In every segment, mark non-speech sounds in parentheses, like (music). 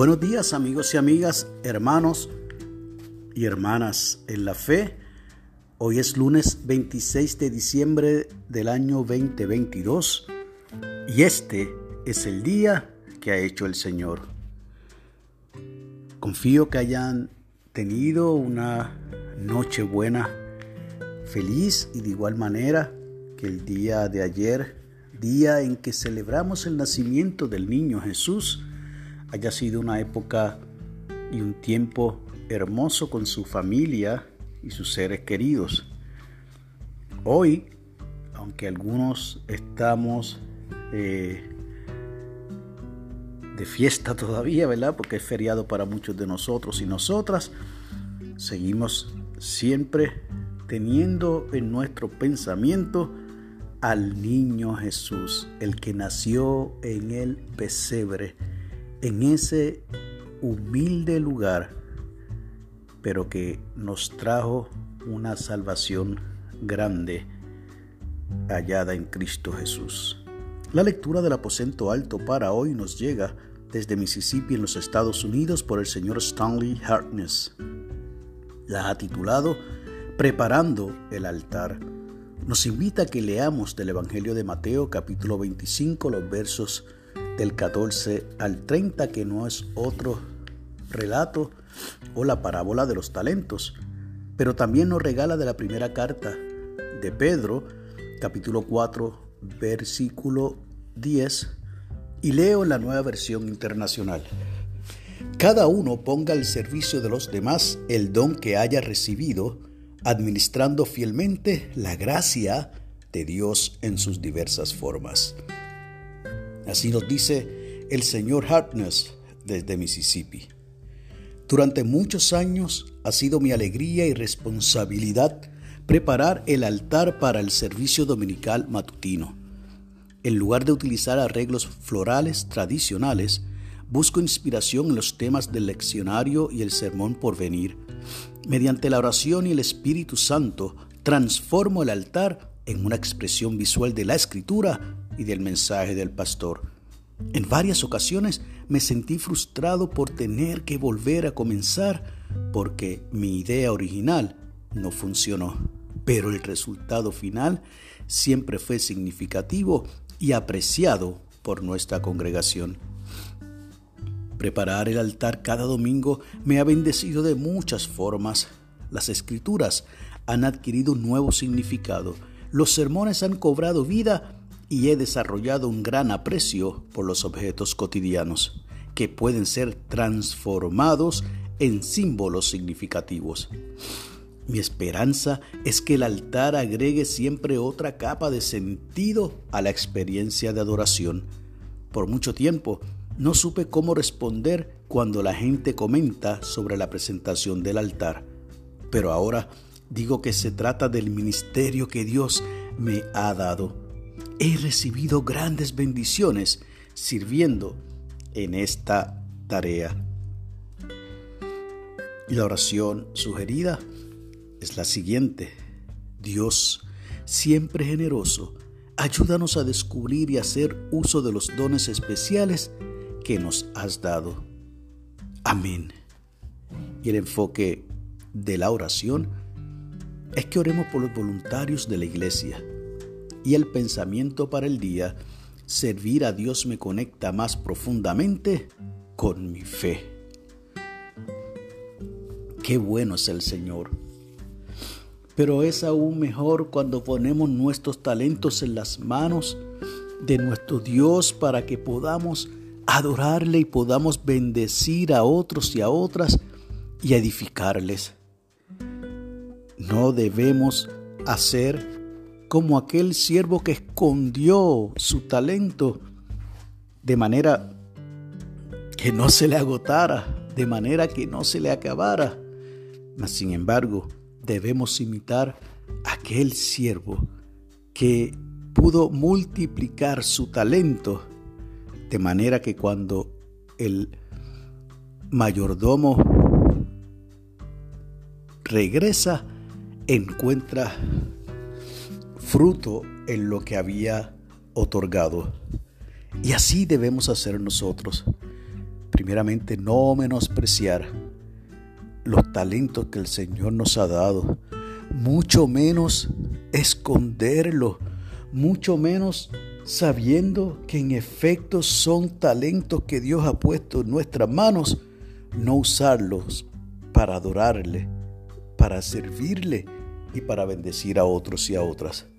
Buenos días amigos y amigas, hermanos y hermanas en la fe. Hoy es lunes 26 de diciembre del año 2022 y este es el día que ha hecho el Señor. Confío que hayan tenido una noche buena, feliz y de igual manera que el día de ayer, día en que celebramos el nacimiento del niño Jesús, haya sido una época y un tiempo hermoso con su familia y sus seres queridos. Hoy, aunque algunos estamos eh, de fiesta (laughs) todavía, ¿verdad? Porque es feriado para muchos de nosotros y nosotras, seguimos siempre teniendo en nuestro pensamiento al niño Jesús, el que nació en el pesebre en ese humilde lugar, pero que nos trajo una salvación grande hallada en Cristo Jesús. La lectura del aposento alto para hoy nos llega desde Mississippi en los Estados Unidos por el señor Stanley Hartness. La ha titulado Preparando el altar. Nos invita a que leamos del Evangelio de Mateo capítulo 25 los versos del 14 al 30, que no es otro relato o la parábola de los talentos, pero también nos regala de la primera carta de Pedro, capítulo 4, versículo 10, y leo la nueva versión internacional. Cada uno ponga al servicio de los demás el don que haya recibido, administrando fielmente la gracia de Dios en sus diversas formas. Así nos dice el señor Hartness desde Mississippi. Durante muchos años ha sido mi alegría y responsabilidad preparar el altar para el servicio dominical matutino. En lugar de utilizar arreglos florales tradicionales, busco inspiración en los temas del leccionario y el sermón por venir. Mediante la oración y el Espíritu Santo, transformo el altar en una expresión visual de la escritura y del mensaje del pastor. En varias ocasiones me sentí frustrado por tener que volver a comenzar porque mi idea original no funcionó, pero el resultado final siempre fue significativo y apreciado por nuestra congregación. Preparar el altar cada domingo me ha bendecido de muchas formas. Las escrituras han adquirido un nuevo significado, los sermones han cobrado vida y he desarrollado un gran aprecio por los objetos cotidianos, que pueden ser transformados en símbolos significativos. Mi esperanza es que el altar agregue siempre otra capa de sentido a la experiencia de adoración. Por mucho tiempo no supe cómo responder cuando la gente comenta sobre la presentación del altar, pero ahora digo que se trata del ministerio que Dios me ha dado he recibido grandes bendiciones sirviendo en esta tarea. La oración sugerida es la siguiente. Dios, siempre generoso, ayúdanos a descubrir y hacer uso de los dones especiales que nos has dado. Amén. Y el enfoque de la oración es que oremos por los voluntarios de la iglesia y el pensamiento para el día, servir a Dios me conecta más profundamente con mi fe. Qué bueno es el Señor. Pero es aún mejor cuando ponemos nuestros talentos en las manos de nuestro Dios para que podamos adorarle y podamos bendecir a otros y a otras y edificarles. No debemos hacer como aquel siervo que escondió su talento de manera que no se le agotara, de manera que no se le acabara. Mas sin embargo, debemos imitar aquel siervo que pudo multiplicar su talento de manera que cuando el mayordomo regresa, encuentra fruto en lo que había otorgado. Y así debemos hacer nosotros. primeramente no menospreciar los talentos que el Señor nos ha dado, mucho menos esconderlos, mucho menos sabiendo que en efecto son talentos que Dios ha puesto en nuestras manos, no usarlos para adorarle, para servirle y para bendecir a otros y a otras.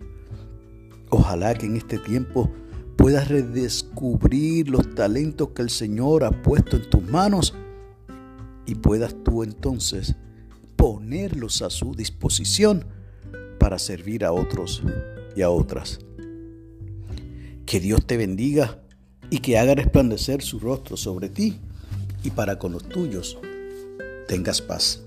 Ojalá que en este tiempo puedas redescubrir los talentos que el Señor ha puesto en tus manos y puedas tú entonces ponerlos a su disposición para servir a otros y a otras. Que Dios te bendiga y que haga resplandecer su rostro sobre ti y para con los tuyos tengas paz.